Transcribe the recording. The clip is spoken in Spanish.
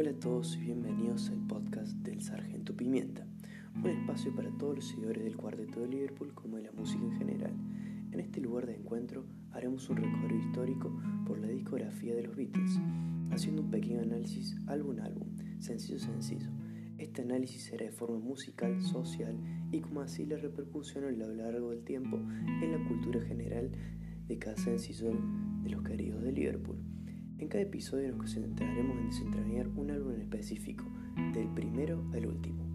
Hola a todos y bienvenidos al podcast del Sargento Pimienta, un espacio para todos los seguidores del cuarteto de Liverpool como de la música en general. En este lugar de encuentro haremos un recorrido histórico por la discografía de los Beatles, haciendo un pequeño análisis álbum a álbum, sencillo sencillo. Este análisis será de forma musical, social y como así la repercusión a lo largo del tiempo en la cultura general de cada sencillo de los queridos de Liverpool. En cada episodio nos concentraremos en desentrañar un álbum en específico, del primero al último.